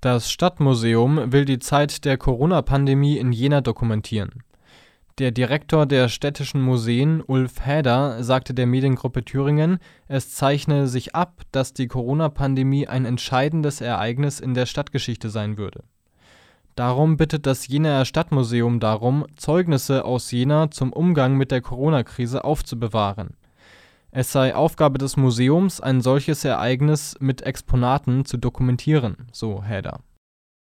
Das Stadtmuseum will die Zeit der Corona-Pandemie in Jena dokumentieren. Der Direktor der Städtischen Museen, Ulf Häder, sagte der Mediengruppe Thüringen, es zeichne sich ab, dass die Corona-Pandemie ein entscheidendes Ereignis in der Stadtgeschichte sein würde. Darum bittet das Jenaer Stadtmuseum darum, Zeugnisse aus Jena zum Umgang mit der Corona-Krise aufzubewahren. Es sei Aufgabe des Museums, ein solches Ereignis mit Exponaten zu dokumentieren, so Häder